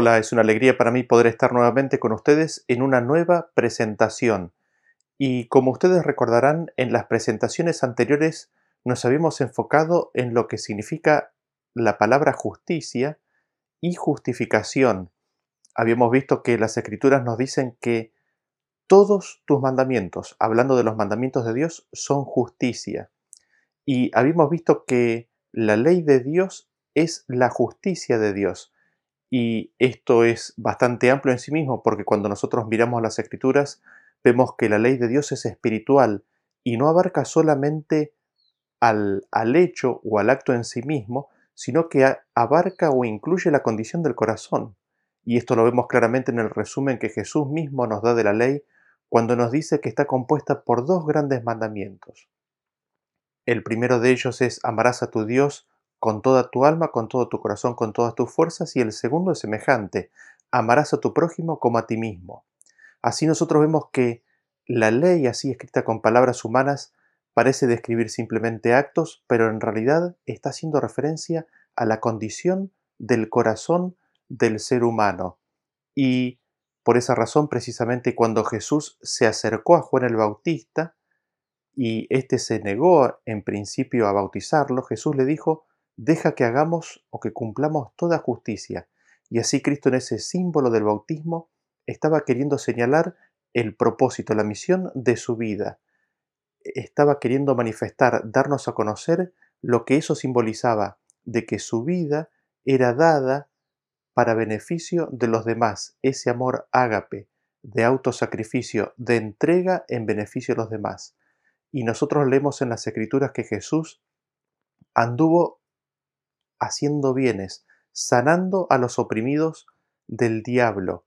Hola, es una alegría para mí poder estar nuevamente con ustedes en una nueva presentación. Y como ustedes recordarán, en las presentaciones anteriores nos habíamos enfocado en lo que significa la palabra justicia y justificación. Habíamos visto que las escrituras nos dicen que todos tus mandamientos, hablando de los mandamientos de Dios, son justicia. Y habíamos visto que la ley de Dios es la justicia de Dios. Y esto es bastante amplio en sí mismo porque cuando nosotros miramos las escrituras vemos que la ley de Dios es espiritual y no abarca solamente al, al hecho o al acto en sí mismo, sino que abarca o incluye la condición del corazón. Y esto lo vemos claramente en el resumen que Jesús mismo nos da de la ley cuando nos dice que está compuesta por dos grandes mandamientos. El primero de ellos es amarás a tu Dios con toda tu alma, con todo tu corazón, con todas tus fuerzas, y el segundo es semejante, amarás a tu prójimo como a ti mismo. Así nosotros vemos que la ley, así escrita con palabras humanas, parece describir simplemente actos, pero en realidad está haciendo referencia a la condición del corazón del ser humano. Y por esa razón, precisamente cuando Jesús se acercó a Juan el Bautista y éste se negó en principio a bautizarlo, Jesús le dijo, deja que hagamos o que cumplamos toda justicia. Y así Cristo en ese símbolo del bautismo estaba queriendo señalar el propósito, la misión de su vida. Estaba queriendo manifestar, darnos a conocer lo que eso simbolizaba, de que su vida era dada para beneficio de los demás, ese amor ágape, de autosacrificio, de entrega en beneficio de los demás. Y nosotros leemos en las escrituras que Jesús anduvo haciendo bienes, sanando a los oprimidos del diablo.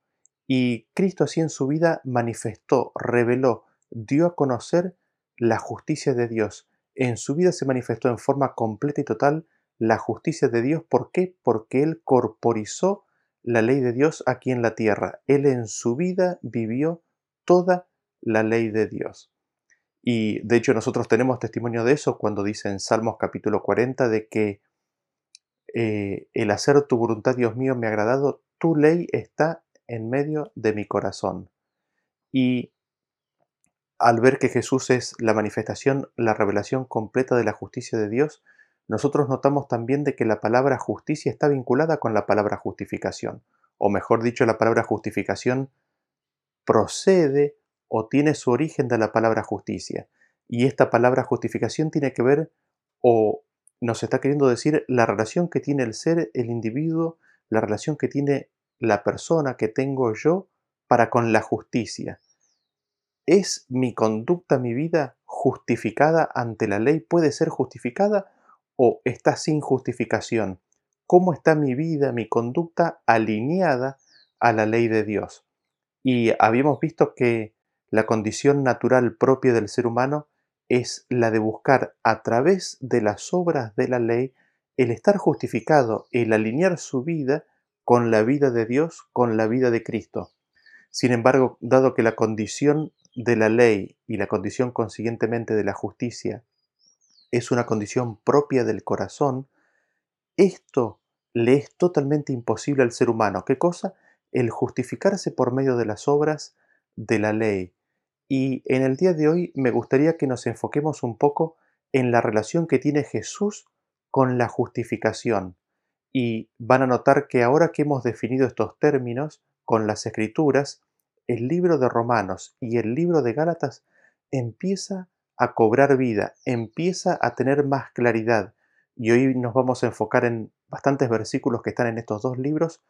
Y Cristo así en su vida manifestó, reveló, dio a conocer la justicia de Dios. En su vida se manifestó en forma completa y total la justicia de Dios. ¿Por qué? Porque Él corporizó la ley de Dios aquí en la tierra. Él en su vida vivió toda la ley de Dios. Y de hecho nosotros tenemos testimonio de eso cuando dice en Salmos capítulo 40 de que eh, el hacer tu voluntad, Dios mío, me ha agradado, tu ley está en medio de mi corazón. Y al ver que Jesús es la manifestación, la revelación completa de la justicia de Dios, nosotros notamos también de que la palabra justicia está vinculada con la palabra justificación, o mejor dicho, la palabra justificación procede o tiene su origen de la palabra justicia. Y esta palabra justificación tiene que ver o nos está queriendo decir la relación que tiene el ser, el individuo, la relación que tiene la persona que tengo yo para con la justicia. ¿Es mi conducta, mi vida justificada ante la ley? ¿Puede ser justificada o está sin justificación? ¿Cómo está mi vida, mi conducta alineada a la ley de Dios? Y habíamos visto que la condición natural propia del ser humano es la de buscar a través de las obras de la ley el estar justificado, el alinear su vida con la vida de Dios, con la vida de Cristo. Sin embargo, dado que la condición de la ley y la condición consiguientemente de la justicia es una condición propia del corazón, esto le es totalmente imposible al ser humano. ¿Qué cosa? El justificarse por medio de las obras de la ley, y en el día de hoy me gustaría que nos enfoquemos un poco en la relación que tiene Jesús con la justificación. Y van a notar que ahora que hemos definido estos términos con las escrituras, el libro de Romanos y el libro de Gálatas empieza a cobrar vida, empieza a tener más claridad. Y hoy nos vamos a enfocar en bastantes versículos que están en estos dos libros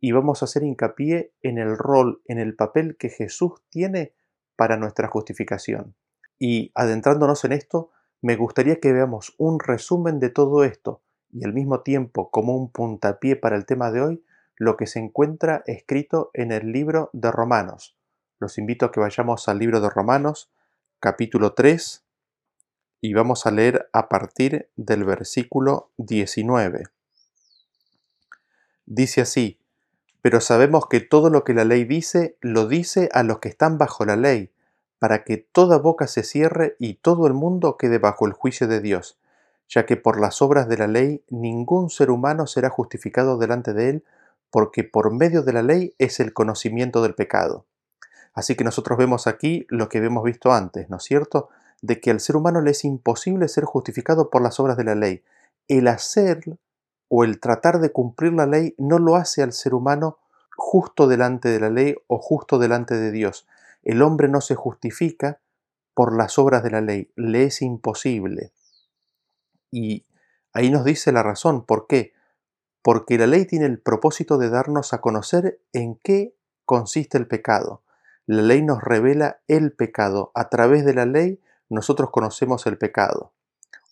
y vamos a hacer hincapié en el rol, en el papel que Jesús tiene para nuestra justificación. Y adentrándonos en esto, me gustaría que veamos un resumen de todo esto y al mismo tiempo como un puntapié para el tema de hoy, lo que se encuentra escrito en el libro de Romanos. Los invito a que vayamos al libro de Romanos, capítulo 3, y vamos a leer a partir del versículo 19. Dice así, pero sabemos que todo lo que la ley dice, lo dice a los que están bajo la ley, para que toda boca se cierre y todo el mundo quede bajo el juicio de Dios, ya que por las obras de la ley ningún ser humano será justificado delante de él, porque por medio de la ley es el conocimiento del pecado. Así que nosotros vemos aquí lo que hemos visto antes, ¿no es cierto? De que al ser humano le es imposible ser justificado por las obras de la ley. El hacer o el tratar de cumplir la ley no lo hace al ser humano justo delante de la ley o justo delante de Dios. El hombre no se justifica por las obras de la ley, le es imposible. Y ahí nos dice la razón, ¿por qué? Porque la ley tiene el propósito de darnos a conocer en qué consiste el pecado. La ley nos revela el pecado. A través de la ley nosotros conocemos el pecado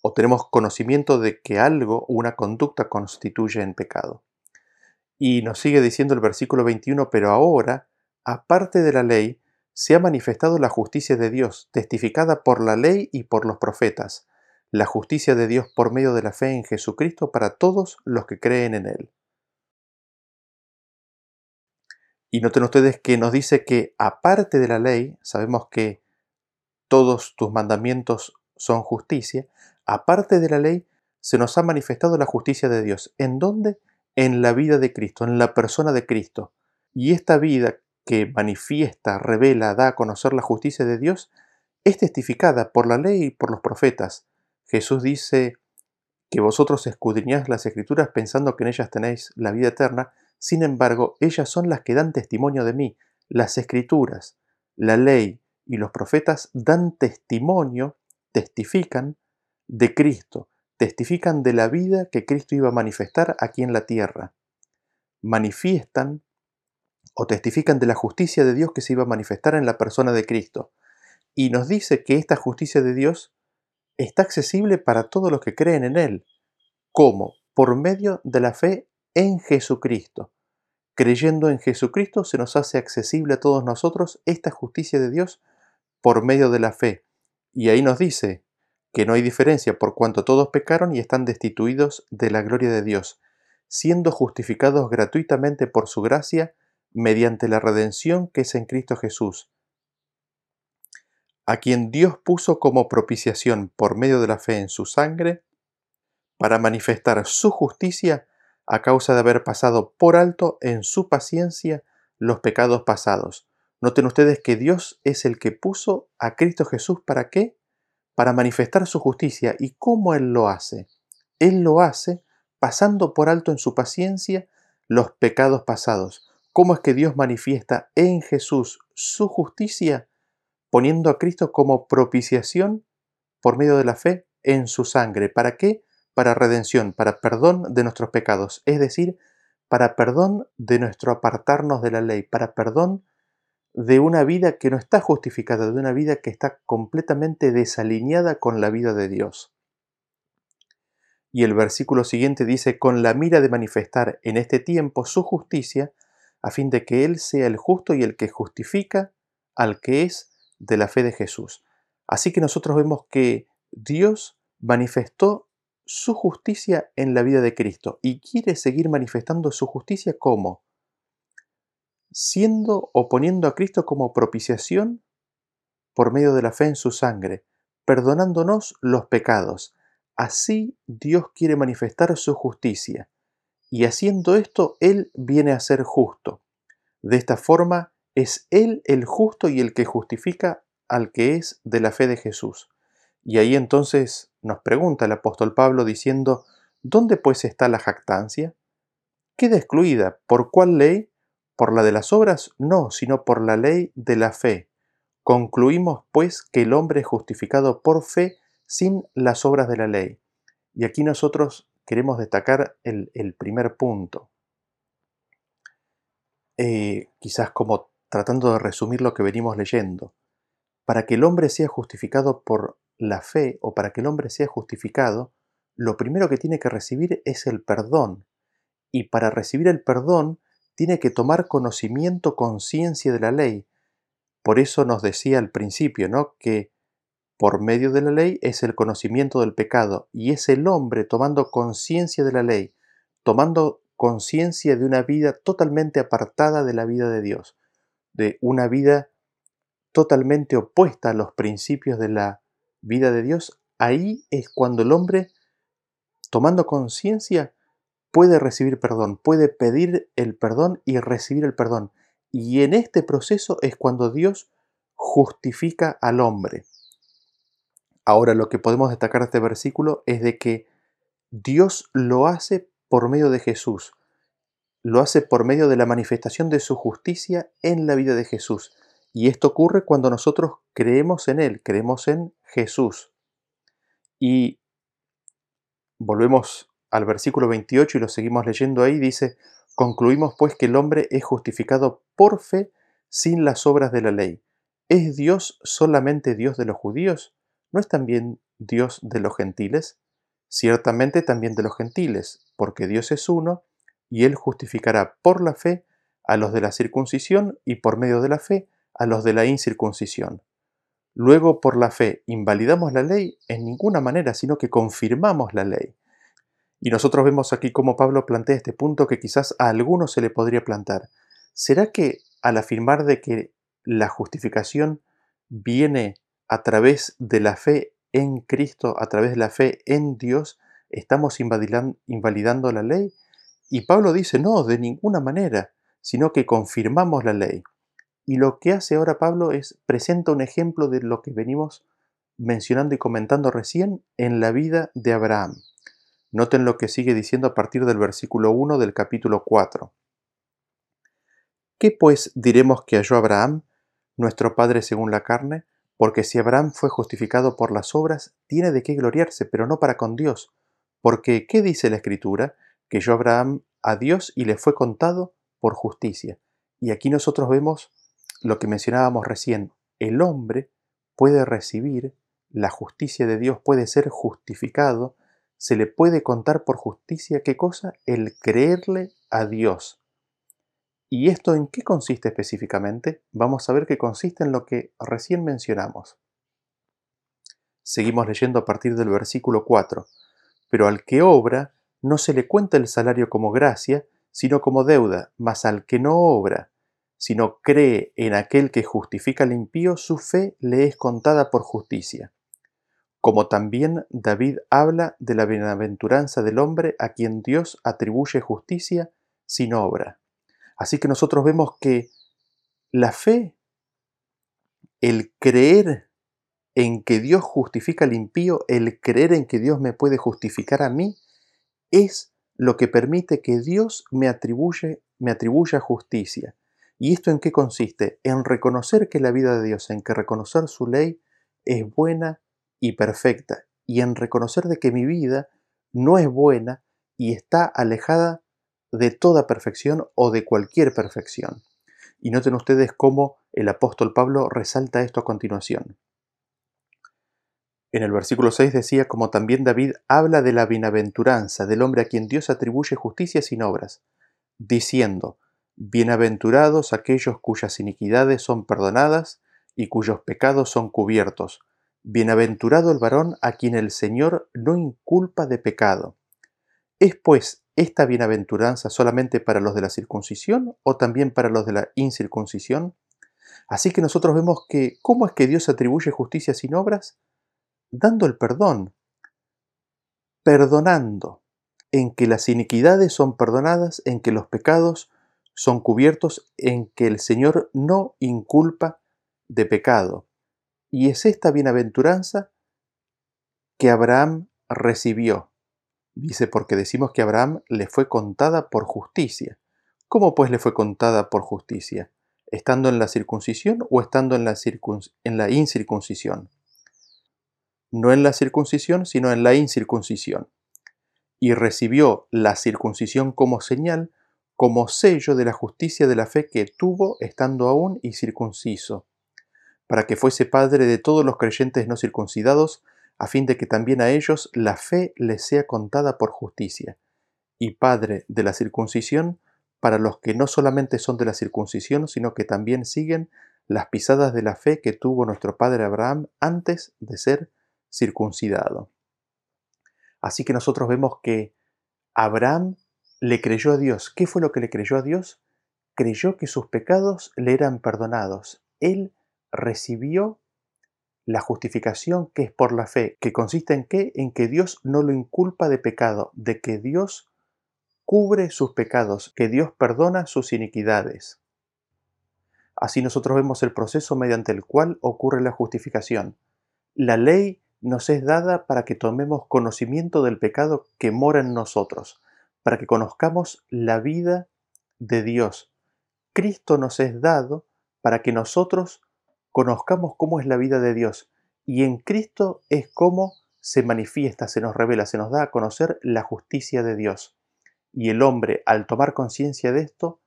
o tenemos conocimiento de que algo, una conducta constituye en pecado. Y nos sigue diciendo el versículo 21, pero ahora, aparte de la ley, se ha manifestado la justicia de Dios, testificada por la ley y por los profetas, la justicia de Dios por medio de la fe en Jesucristo para todos los que creen en Él. Y noten ustedes que nos dice que aparte de la ley, sabemos que todos tus mandamientos son justicia, aparte de la ley, se nos ha manifestado la justicia de Dios. ¿En dónde? En la vida de Cristo, en la persona de Cristo. Y esta vida que manifiesta, revela, da a conocer la justicia de Dios, es testificada por la ley y por los profetas. Jesús dice que vosotros escudriñáis las escrituras pensando que en ellas tenéis la vida eterna, sin embargo, ellas son las que dan testimonio de mí. Las escrituras, la ley y los profetas dan testimonio, testifican de Cristo, testifican de la vida que Cristo iba a manifestar aquí en la tierra. Manifiestan o testifican de la justicia de Dios que se iba a manifestar en la persona de Cristo. Y nos dice que esta justicia de Dios está accesible para todos los que creen en Él. ¿Cómo? Por medio de la fe en Jesucristo. Creyendo en Jesucristo se nos hace accesible a todos nosotros esta justicia de Dios por medio de la fe. Y ahí nos dice que no hay diferencia por cuanto todos pecaron y están destituidos de la gloria de Dios, siendo justificados gratuitamente por su gracia mediante la redención que es en Cristo Jesús, a quien Dios puso como propiciación por medio de la fe en su sangre, para manifestar su justicia a causa de haber pasado por alto en su paciencia los pecados pasados. Noten ustedes que Dios es el que puso a Cristo Jesús para qué? Para manifestar su justicia. ¿Y cómo Él lo hace? Él lo hace pasando por alto en su paciencia los pecados pasados. ¿Cómo es que Dios manifiesta en Jesús su justicia? Poniendo a Cristo como propiciación por medio de la fe en su sangre. ¿Para qué? para redención, para perdón de nuestros pecados, es decir, para perdón de nuestro apartarnos de la ley, para perdón de una vida que no está justificada, de una vida que está completamente desalineada con la vida de Dios. Y el versículo siguiente dice, con la mira de manifestar en este tiempo su justicia, a fin de que Él sea el justo y el que justifica al que es de la fe de Jesús. Así que nosotros vemos que Dios manifestó su justicia en la vida de Cristo y quiere seguir manifestando su justicia como siendo o poniendo a Cristo como propiciación por medio de la fe en su sangre, perdonándonos los pecados. Así Dios quiere manifestar su justicia, y haciendo esto Él viene a ser justo. De esta forma es Él el justo y el que justifica al que es de la fe de Jesús. Y ahí entonces nos pregunta el apóstol Pablo diciendo, ¿dónde pues está la jactancia? Queda excluida. ¿Por cuál ley? ¿Por la de las obras? No, sino por la ley de la fe. Concluimos pues que el hombre es justificado por fe sin las obras de la ley. Y aquí nosotros queremos destacar el, primer punto. Eh, quizás como tratando de resumir lo que venimos leyendo. Para que el hombre sea justificado por la fe o para que el hombre sea justificado, lo primero que tiene que recibir es el perdón. Y para recibir el perdón tiene que tomar conocimiento, conciencia de la ley. Por eso nos decía al principio, ¿no? Que por medio de la ley es el conocimiento del pecado y es el hombre tomando conciencia de la ley, tomando conciencia de una vida totalmente apartada de la vida de Dios, de una vida totalmente opuesta a los principios de la vida de Dios, ahí es cuando el hombre, tomando conciencia, puede recibir perdón, puede pedir el perdón y recibir el perdón. Y en este proceso es cuando Dios justifica al hombre. Ahora lo que podemos destacar de este versículo es de que Dios lo hace por medio de Jesús. Lo hace por medio de la manifestación de su justicia en la vida de Jesús. Y esto ocurre cuando nosotros creemos en Él, creemos en Jesús. Y volvemos al versículo 28 y lo seguimos leyendo ahí, dice, concluimos pues que el hombre es justificado por fe sin las obras de la ley. ¿Es Dios solamente Dios de los judíos? ¿No es también Dios de los gentiles? Ciertamente también de los gentiles, porque Dios es uno, y Él justificará por la fe a los de la circuncisión y por medio de la fe a los de la incircuncisión. Luego, por la fe, ¿invalidamos la ley? En ninguna manera, sino que confirmamos la ley. Y nosotros vemos aquí cómo Pablo plantea este punto que quizás a algunos se le podría plantar. ¿Será que al afirmar de que la justificación viene a través de la fe en Cristo, a través de la fe en Dios, estamos invalidando la ley? Y Pablo dice, no, de ninguna manera, sino que confirmamos la ley. Y lo que hace ahora Pablo es presenta un ejemplo de lo que venimos mencionando y comentando recién en la vida de Abraham. Noten lo que sigue diciendo a partir del versículo 1 del capítulo 4. ¿Qué pues diremos que halló Abraham, nuestro padre según la carne? Porque si Abraham fue justificado por las obras, tiene de qué gloriarse, pero no para con Dios. Porque, ¿qué dice la Escritura? Que yo Abraham a Dios y le fue contado por justicia. Y aquí nosotros vemos lo que mencionábamos recién. El hombre puede recibir la justicia de Dios, puede ser justificado se le puede contar por justicia qué cosa? El creerle a Dios. ¿Y esto en qué consiste específicamente? Vamos a ver que consiste en lo que recién mencionamos. Seguimos leyendo a partir del versículo 4. Pero al que obra no se le cuenta el salario como gracia, sino como deuda, mas al que no obra, sino cree en aquel que justifica al impío, su fe le es contada por justicia como también David habla de la bienaventuranza del hombre a quien Dios atribuye justicia sin obra. Así que nosotros vemos que la fe, el creer en que Dios justifica al impío, el creer en que Dios me puede justificar a mí, es lo que permite que Dios me, me atribuya justicia. ¿Y esto en qué consiste? En reconocer que la vida de Dios, en que reconocer su ley es buena, y perfecta, y en reconocer de que mi vida no es buena y está alejada de toda perfección o de cualquier perfección. Y noten ustedes cómo el apóstol Pablo resalta esto a continuación. En el versículo 6 decía, como también David habla de la bienaventuranza del hombre a quien Dios atribuye justicia sin obras, diciendo, Bienaventurados aquellos cuyas iniquidades son perdonadas y cuyos pecados son cubiertos. Bienaventurado el varón a quien el Señor no inculpa de pecado. ¿Es pues esta bienaventuranza solamente para los de la circuncisión o también para los de la incircuncisión? Así que nosotros vemos que ¿cómo es que Dios atribuye justicia sin obras? Dando el perdón, perdonando, en que las iniquidades son perdonadas, en que los pecados son cubiertos, en que el Señor no inculpa de pecado. Y es esta bienaventuranza que Abraham recibió. Dice, porque decimos que Abraham le fue contada por justicia. ¿Cómo pues le fue contada por justicia? ¿Estando en la circuncisión o estando en la, en la incircuncisión? No en la circuncisión, sino en la incircuncisión. Y recibió la circuncisión como señal, como sello de la justicia de la fe que tuvo estando aún incircunciso para que fuese padre de todos los creyentes no circuncidados, a fin de que también a ellos la fe les sea contada por justicia, y padre de la circuncisión para los que no solamente son de la circuncisión, sino que también siguen las pisadas de la fe que tuvo nuestro padre Abraham antes de ser circuncidado. Así que nosotros vemos que Abraham le creyó a Dios. ¿Qué fue lo que le creyó a Dios? Creyó que sus pecados le eran perdonados. Él recibió la justificación que es por la fe, que consiste en qué? En que Dios no lo inculpa de pecado, de que Dios cubre sus pecados, que Dios perdona sus iniquidades. Así nosotros vemos el proceso mediante el cual ocurre la justificación. La ley nos es dada para que tomemos conocimiento del pecado que mora en nosotros, para que conozcamos la vida de Dios. Cristo nos es dado para que nosotros conozcamos cómo es la vida de Dios. Y en Cristo es cómo se manifiesta, se nos revela, se nos da a conocer la justicia de Dios. Y el hombre, al tomar conciencia de esto,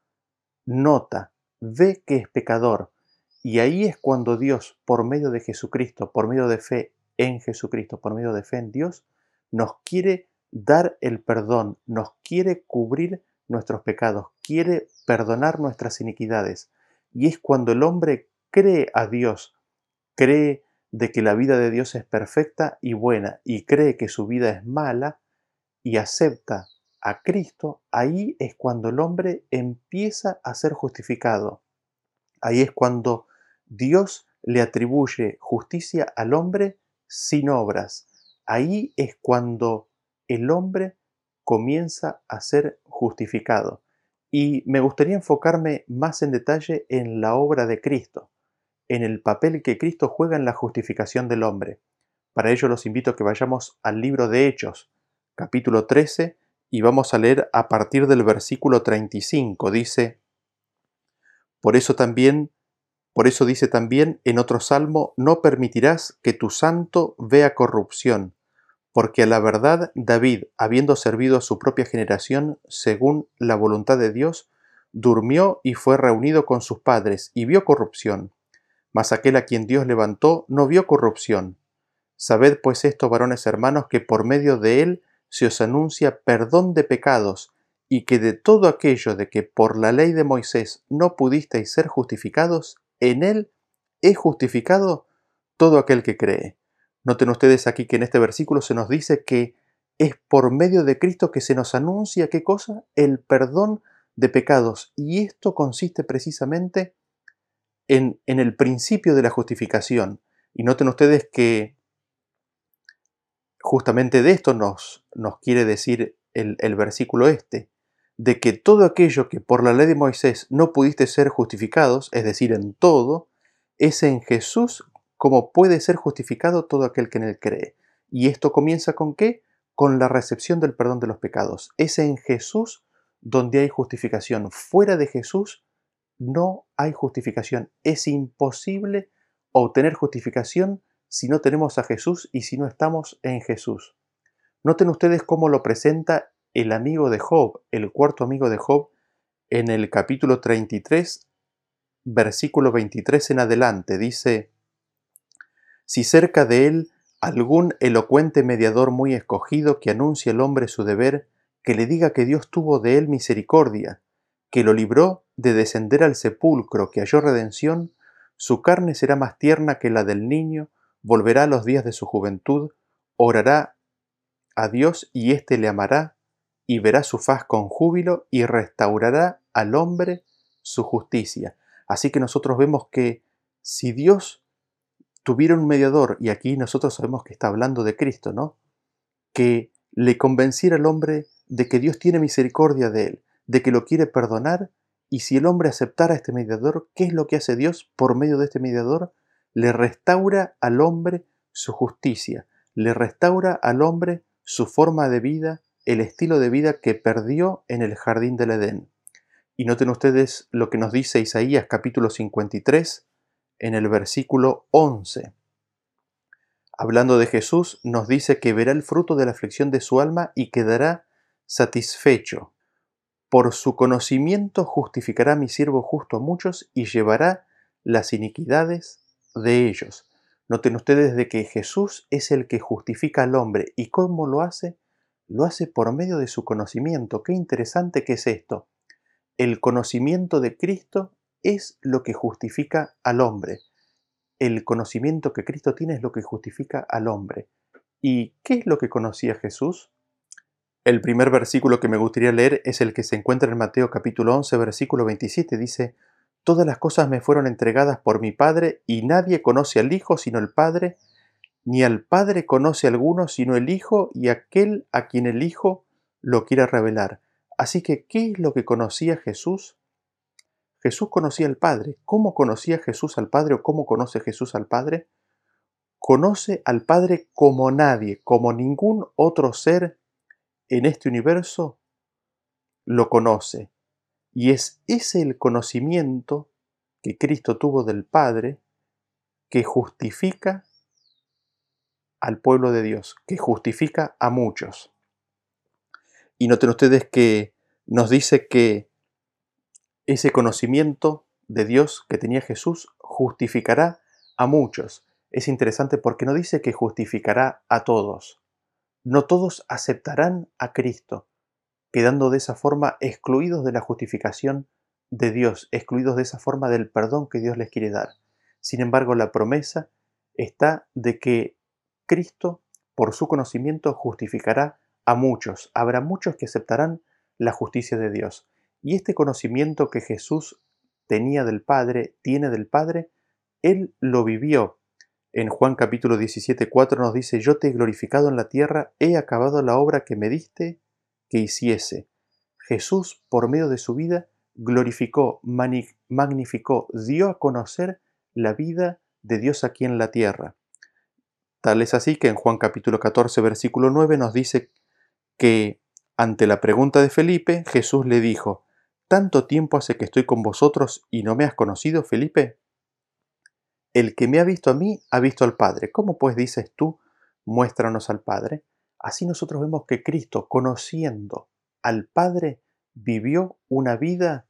nota, ve que es pecador. Y ahí es cuando Dios, por medio de Jesucristo, por medio de fe en Jesucristo, por medio de fe en Dios, nos quiere dar el perdón, nos quiere cubrir nuestros pecados, quiere perdonar nuestras iniquidades. Y es cuando el hombre cree a Dios, cree de que la vida de Dios es perfecta y buena y cree que su vida es mala y acepta a Cristo, ahí es cuando el hombre empieza a ser justificado. Ahí es cuando Dios le atribuye justicia al hombre sin obras. Ahí es cuando el hombre comienza a ser justificado. Y me gustaría enfocarme más en detalle en la obra de Cristo en el papel que Cristo juega en la justificación del hombre. Para ello los invito a que vayamos al libro de Hechos, capítulo 13, y vamos a leer a partir del versículo 35. Dice, por eso también, por eso dice también en otro salmo, no permitirás que tu santo vea corrupción, porque a la verdad David, habiendo servido a su propia generación según la voluntad de Dios, durmió y fue reunido con sus padres y vio corrupción mas aquel a quien Dios levantó no vio corrupción. Sabed pues esto, varones hermanos, que por medio de él se os anuncia perdón de pecados, y que de todo aquello de que por la ley de Moisés no pudisteis ser justificados, en él es justificado todo aquel que cree. Noten ustedes aquí que en este versículo se nos dice que es por medio de Cristo que se nos anuncia qué cosa? El perdón de pecados. Y esto consiste precisamente en, el principio de la justificación. Y noten ustedes que justamente de esto nos, quiere decir el, el, versículo este, de que todo aquello que por la ley de Moisés no pudiste ser justificados, es decir, en todo, es en Jesús como puede ser justificado todo aquel que en él cree. Y esto comienza con qué? Con la recepción del perdón de los pecados. Es en Jesús donde hay justificación. Fuera de Jesús no hay justificación. Es imposible obtener justificación si no tenemos a Jesús y si no estamos en Jesús. Noten ustedes cómo lo presenta el amigo de Job, el cuarto amigo de Job, en el capítulo 33, versículo 23 en adelante. Dice, si cerca de él algún elocuente mediador muy escogido que anuncie al hombre su deber, que le diga que Dios tuvo de él misericordia, que lo libró de descender al sepulcro, que halló redención, su carne será más tierna que la del niño, volverá a los días de su juventud, orará a Dios y éste le amará, y verá su faz con júbilo y restaurará al hombre su justicia. Así que nosotros vemos que si Dios tuviera un mediador, y aquí nosotros sabemos que está hablando de Cristo, ¿no? Que le convenciera al hombre de que Dios tiene misericordia de él, de que lo quiere perdonar, y si el hombre aceptara a este mediador, ¿qué es lo que hace Dios por medio de este mediador? Le restaura al hombre su justicia, le restaura al hombre su forma de vida, el estilo de vida que perdió en el jardín del Edén. Y noten ustedes lo que nos dice Isaías capítulo 53 en el versículo 11. Hablando de Jesús, nos dice que verá el fruto de la aflicción de su alma y quedará satisfecho. Por su conocimiento justificará mi siervo justo a muchos y llevará las iniquidades de ellos. Noten ustedes de que Jesús es el que justifica al hombre. ¿Y cómo lo hace? Lo hace por medio de su conocimiento. Qué interesante que es esto. El conocimiento de Cristo es lo que justifica al hombre. El conocimiento que Cristo tiene es lo que justifica al hombre. ¿Y qué es lo que conocía Jesús? El primer versículo que me gustaría leer es el que se encuentra en Mateo capítulo 11, versículo 27. Dice, Todas las cosas me fueron entregadas por mi Padre, y nadie conoce al Hijo sino el Padre, ni al Padre conoce alguno sino el Hijo y aquel a quien el Hijo lo quiera revelar. Así que, ¿qué es lo que conocía Jesús? Jesús conocía al Padre. ¿Cómo conocía Jesús al Padre o cómo conoce Jesús al Padre? Conoce al Padre como nadie, como ningún otro ser en este universo lo conoce. Y es ese el conocimiento que Cristo tuvo del Padre que justifica al pueblo de Dios, que justifica a muchos. Y noten ustedes que nos dice que ese conocimiento de Dios que tenía Jesús justificará a muchos. Es interesante porque no dice que justificará a todos. No todos aceptarán a Cristo, quedando de esa forma excluidos de la justificación de Dios, excluidos de esa forma del perdón que Dios les quiere dar. Sin embargo, la promesa está de que Cristo, por su conocimiento, justificará a muchos. Habrá muchos que aceptarán la justicia de Dios. Y este conocimiento que Jesús tenía del Padre, tiene del Padre, Él lo vivió. En Juan capítulo 17, 4 nos dice, yo te he glorificado en la tierra, he acabado la obra que me diste que hiciese. Jesús, por medio de su vida, glorificó, magnificó, dio a conocer la vida de Dios aquí en la tierra. Tal es así que en Juan capítulo 14, versículo 9 nos dice que ante la pregunta de Felipe, Jesús le dijo, ¿Tanto tiempo hace que estoy con vosotros y no me has conocido, Felipe? El que me ha visto a mí ha visto al Padre. ¿Cómo pues dices tú, muéstranos al Padre? Así nosotros vemos que Cristo, conociendo al Padre, vivió una vida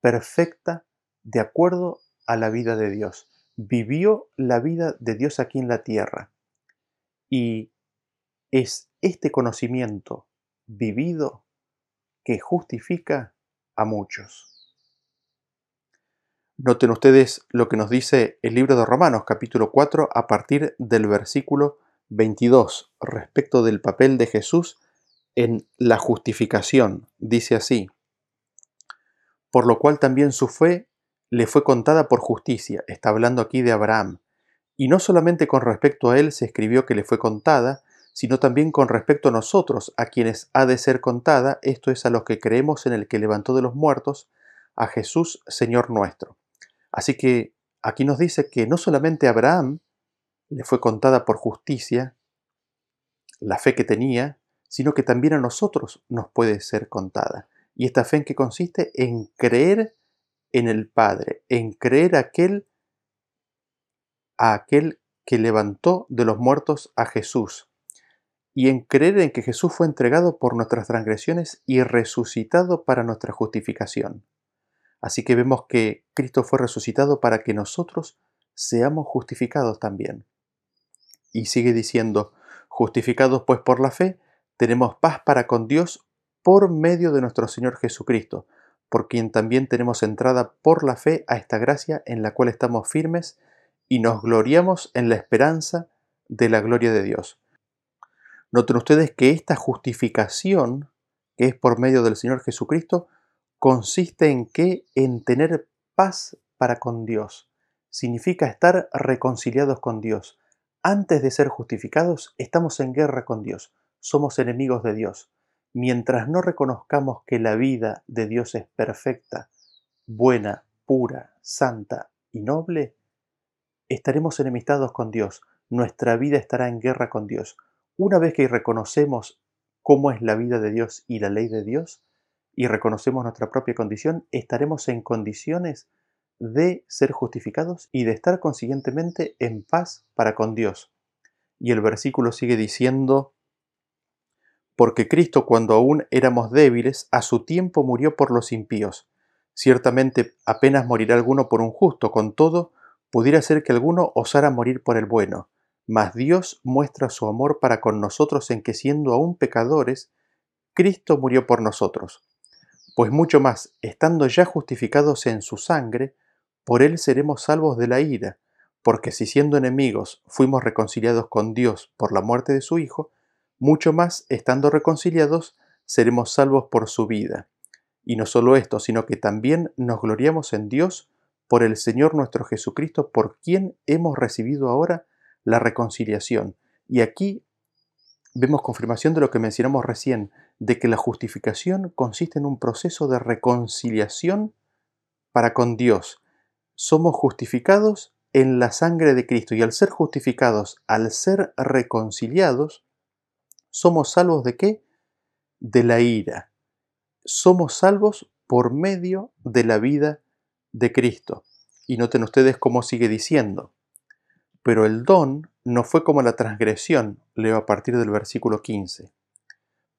perfecta de acuerdo a la vida de Dios. Vivió la vida de Dios aquí en la tierra. Y es este conocimiento vivido que justifica a muchos. Noten ustedes lo que nos dice el libro de Romanos capítulo 4 a partir del versículo 22 respecto del papel de Jesús en la justificación. Dice así, por lo cual también su fe le fue contada por justicia. Está hablando aquí de Abraham. Y no solamente con respecto a él se escribió que le fue contada, sino también con respecto a nosotros, a quienes ha de ser contada, esto es a los que creemos en el que levantó de los muertos, a Jesús, Señor nuestro. Así que aquí nos dice que no solamente a Abraham le fue contada por justicia la fe que tenía, sino que también a nosotros nos puede ser contada. ¿Y esta fe en qué consiste? En creer en el Padre, en creer aquel, a aquel que levantó de los muertos a Jesús, y en creer en que Jesús fue entregado por nuestras transgresiones y resucitado para nuestra justificación. Así que vemos que Cristo fue resucitado para que nosotros seamos justificados también. Y sigue diciendo, justificados pues por la fe, tenemos paz para con Dios por medio de nuestro Señor Jesucristo, por quien también tenemos entrada por la fe a esta gracia en la cual estamos firmes y nos gloriamos en la esperanza de la gloria de Dios. Noten ustedes que esta justificación, que es por medio del Señor Jesucristo, consiste en que en tener paz para con Dios. Significa estar reconciliados con Dios. Antes de ser justificados, estamos en guerra con Dios. Somos enemigos de Dios. Mientras no reconozcamos que la vida de Dios es perfecta, buena, pura, santa y noble, estaremos enemistados con Dios. Nuestra vida estará en guerra con Dios. Una vez que reconocemos cómo es la vida de Dios y la ley de Dios, y reconocemos nuestra propia condición, estaremos en condiciones de ser justificados y de estar consiguientemente en paz para con Dios. Y el versículo sigue diciendo, porque Cristo cuando aún éramos débiles, a su tiempo murió por los impíos. Ciertamente apenas morirá alguno por un justo, con todo, pudiera ser que alguno osara morir por el bueno. Mas Dios muestra su amor para con nosotros en que siendo aún pecadores, Cristo murió por nosotros. Pues mucho más, estando ya justificados en su sangre, por él seremos salvos de la ira, porque si siendo enemigos fuimos reconciliados con Dios por la muerte de su Hijo, mucho más, estando reconciliados, seremos salvos por su vida. Y no solo esto, sino que también nos gloriamos en Dios por el Señor nuestro Jesucristo, por quien hemos recibido ahora la reconciliación. Y aquí vemos confirmación de lo que mencionamos recién, de que la justificación consiste en un proceso de reconciliación para con Dios. Somos justificados en la sangre de Cristo y al ser justificados, al ser reconciliados, somos salvos de qué? De la ira. Somos salvos por medio de la vida de Cristo. Y noten ustedes cómo sigue diciendo. Pero el don no fue como la transgresión, leo a partir del versículo 15.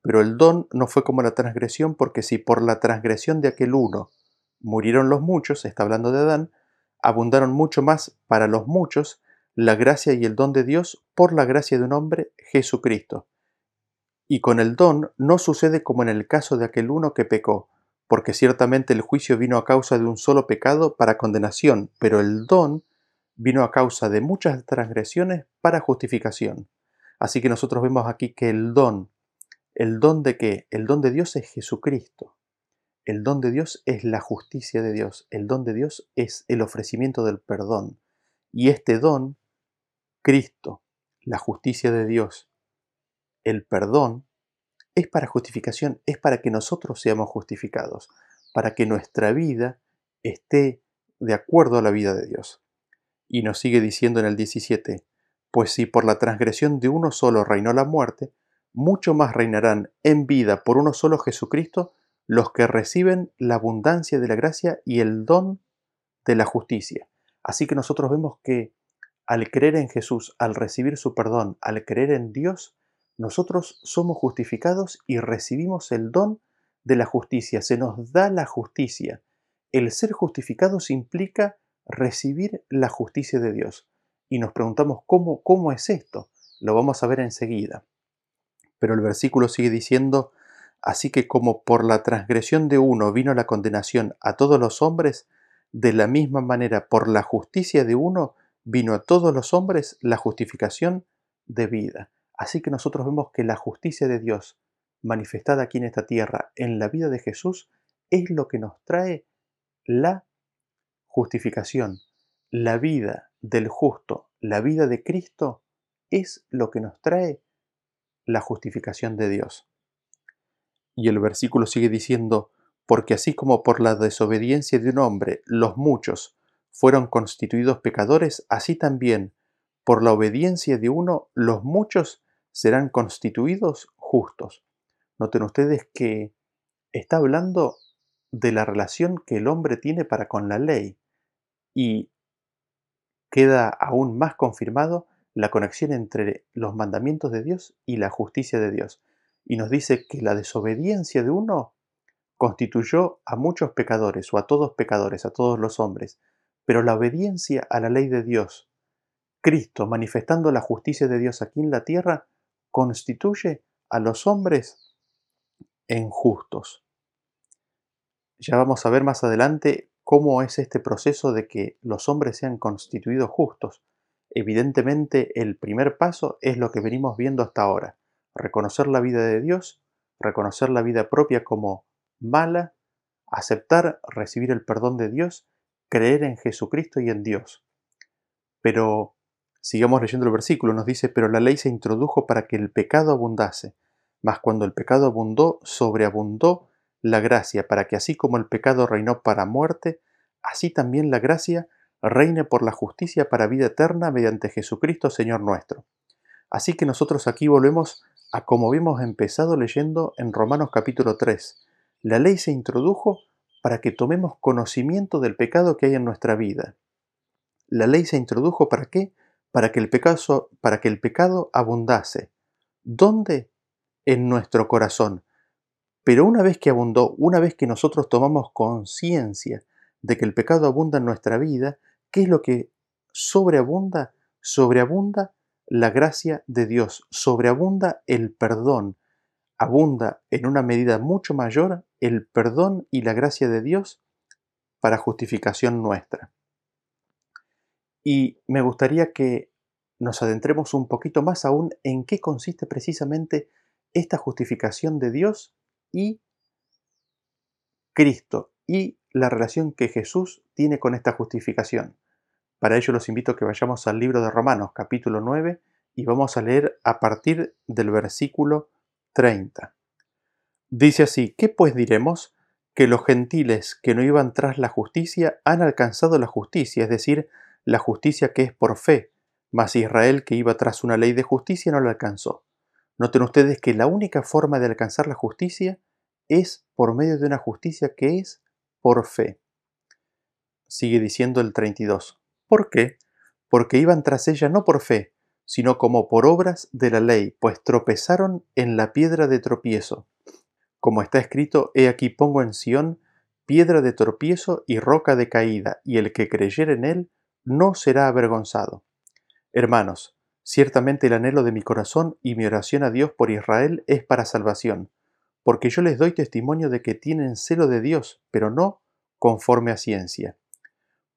Pero el don no fue como la transgresión porque si por la transgresión de aquel uno murieron los muchos, está hablando de Adán, abundaron mucho más para los muchos la gracia y el don de Dios por la gracia de un hombre, Jesucristo. Y con el don no sucede como en el caso de aquel uno que pecó, porque ciertamente el juicio vino a causa de un solo pecado para condenación, pero el don vino a causa de muchas transgresiones para justificación. Así que nosotros vemos aquí que el don, el don de qué? El don de Dios es Jesucristo. El don de Dios es la justicia de Dios. El don de Dios es el ofrecimiento del perdón. Y este don, Cristo, la justicia de Dios, el perdón, es para justificación, es para que nosotros seamos justificados, para que nuestra vida esté de acuerdo a la vida de Dios. Y nos sigue diciendo en el 17, pues si por la transgresión de uno solo reinó la muerte, mucho más reinarán en vida por uno solo Jesucristo los que reciben la abundancia de la gracia y el don de la justicia. Así que nosotros vemos que al creer en Jesús, al recibir su perdón, al creer en Dios, nosotros somos justificados y recibimos el don de la justicia. Se nos da la justicia. El ser justificados implica recibir la justicia de Dios. Y nos preguntamos cómo, cómo es esto. Lo vamos a ver enseguida. Pero el versículo sigue diciendo, Así que como por la transgresión de uno vino la condenación a todos los hombres, de la misma manera por la justicia de uno vino a todos los hombres la justificación de vida. Así que nosotros vemos que la justicia de Dios manifestada aquí en esta tierra, en la vida de Jesús, es lo que nos trae la justificación. La vida del justo, la vida de Cristo, es lo que nos trae la justificación de Dios. Y el versículo sigue diciendo, porque así como por la desobediencia de un hombre los muchos fueron constituidos pecadores, así también por la obediencia de uno los muchos serán constituidos justos. Noten ustedes que está hablando de la relación que el hombre tiene para con la ley y queda aún más confirmado la conexión entre los mandamientos de Dios y la justicia de Dios y nos dice que la desobediencia de uno constituyó a muchos pecadores o a todos pecadores, a todos los hombres, pero la obediencia a la ley de Dios, Cristo manifestando la justicia de Dios aquí en la tierra, constituye a los hombres en justos. Ya vamos a ver más adelante cómo es este proceso de que los hombres sean constituidos justos. Evidentemente el primer paso es lo que venimos viendo hasta ahora reconocer la vida de Dios, reconocer la vida propia como mala, aceptar, recibir el perdón de Dios, creer en Jesucristo y en Dios. Pero sigamos leyendo el versículo, nos dice, pero la ley se introdujo para que el pecado abundase, mas cuando el pecado abundó, sobreabundó la gracia, para que así como el pecado reinó para muerte, así también la gracia reine por la justicia para vida eterna mediante Jesucristo Señor nuestro. Así que nosotros aquí volvemos a como habíamos empezado leyendo en Romanos capítulo 3. La ley se introdujo para que tomemos conocimiento del pecado que hay en nuestra vida. La ley se introdujo para qué? Para que el pecado, para que el pecado abundase. ¿Dónde? En nuestro corazón. Pero una vez que abundó, una vez que nosotros tomamos conciencia de que el pecado abunda en nuestra vida, ¿qué es lo que sobreabunda? Sobreabunda la gracia de Dios, sobreabunda el perdón, abunda en una medida mucho mayor el perdón y la gracia de Dios para justificación nuestra. Y me gustaría que nos adentremos un poquito más aún en qué consiste precisamente esta justificación de Dios y Cristo y la relación que Jesús tiene con esta justificación. Para ello los invito a que vayamos al libro de Romanos capítulo 9 y vamos a leer a partir del versículo 30. Dice así, ¿qué pues diremos? Que los gentiles que no iban tras la justicia han alcanzado la justicia, es decir, la justicia que es por fe, mas Israel que iba tras una ley de justicia no la alcanzó. Noten ustedes que la única forma de alcanzar la justicia es por medio de una justicia que es por fe. Sigue diciendo el 32. ¿Por qué? Porque iban tras ella no por fe, sino como por obras de la ley, pues tropezaron en la piedra de tropiezo. Como está escrito, he aquí pongo en Sión piedra de tropiezo y roca de caída, y el que creyere en él no será avergonzado. Hermanos, Ciertamente el anhelo de mi corazón y mi oración a Dios por Israel es para salvación, porque yo les doy testimonio de que tienen celo de Dios, pero no conforme a ciencia.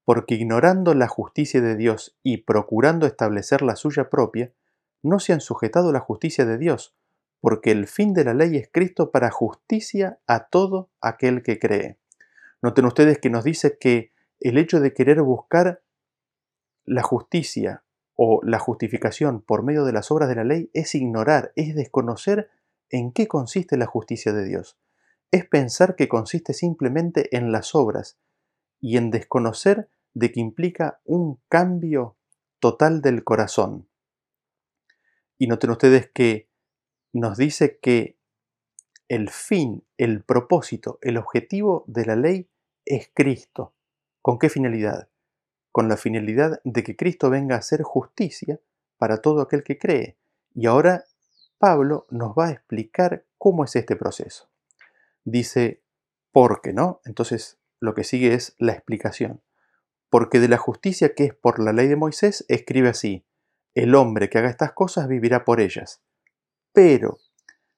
Porque ignorando la justicia de Dios y procurando establecer la suya propia, no se han sujetado a la justicia de Dios, porque el fin de la ley es Cristo para justicia a todo aquel que cree. Noten ustedes que nos dice que el hecho de querer buscar la justicia o la justificación por medio de las obras de la ley es ignorar, es desconocer en qué consiste la justicia de Dios. Es pensar que consiste simplemente en las obras y en desconocer de que implica un cambio total del corazón. Y noten ustedes que nos dice que el fin, el propósito, el objetivo de la ley es Cristo. ¿Con qué finalidad? con la finalidad de que Cristo venga a hacer justicia para todo aquel que cree. Y ahora Pablo nos va a explicar cómo es este proceso. Dice, ¿por qué no? Entonces lo que sigue es la explicación. Porque de la justicia que es por la ley de Moisés, escribe así, el hombre que haga estas cosas vivirá por ellas. Pero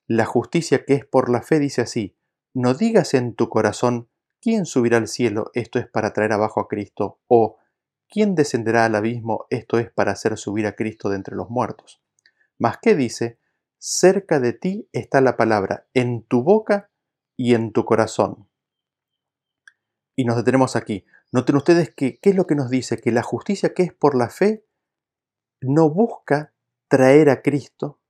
la justicia que es por la fe dice así, no digas en tu corazón, ¿quién subirá al cielo? Esto es para traer abajo a Cristo. O ¿quién descenderá al abismo? Esto es para hacer subir a Cristo de entre los muertos. Mas ¿qué dice? Cerca de ti está la palabra, en tu boca y en tu corazón. Y nos detenemos aquí. Noten ustedes que, ¿qué es lo que nos dice? Que la justicia que es por la fe no busca traer a Cristo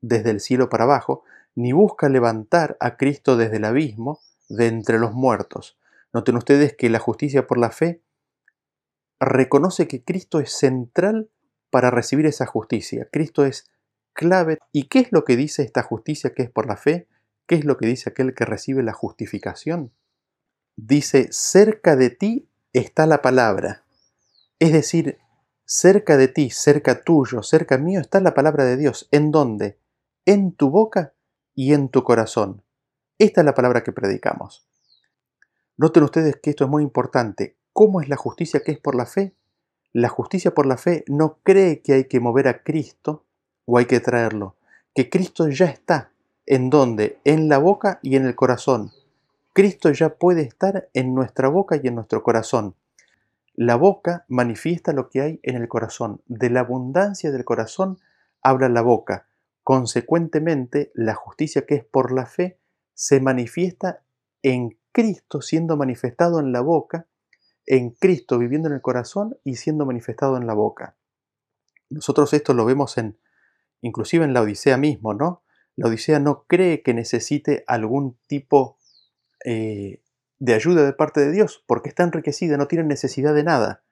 desde el cielo para abajo, ni busca levantar a Cristo desde el abismo de entre los muertos. Noten ustedes que la justicia por la fe reconoce que Cristo es central para recibir esa justicia. Cristo es clave. ¿Y qué es lo que dice esta justicia que es por la fe? ¿Qué es lo que dice aquel que recibe la justificación? Dice, cerca de ti está la palabra. Es decir, cerca de ti, cerca tuyo, cerca mío está la palabra de Dios. ¿En dónde? En tu boca y en tu corazón. Esta es la palabra que predicamos. Noten ustedes que esto es muy importante. ¿Cómo es la justicia que es por la fe? La justicia por la fe no cree que hay que mover a Cristo o hay que traerlo, que Cristo ya está. ¿En dónde? En la boca y en el corazón. Cristo ya puede estar en nuestra boca y en nuestro corazón. La boca manifiesta lo que hay en el corazón. De la abundancia del corazón habla la boca. Consecuentemente, la justicia que es por la fe se manifiesta en Cristo siendo manifestado en la boca en Cristo viviendo en el corazón y siendo manifestado en la boca. Nosotros esto lo vemos en, inclusive en la Odisea mismo, ¿no? La Odisea no cree que necesite algún tipo eh, de ayuda de parte de Dios, porque está enriquecida, no tiene necesidad de nada.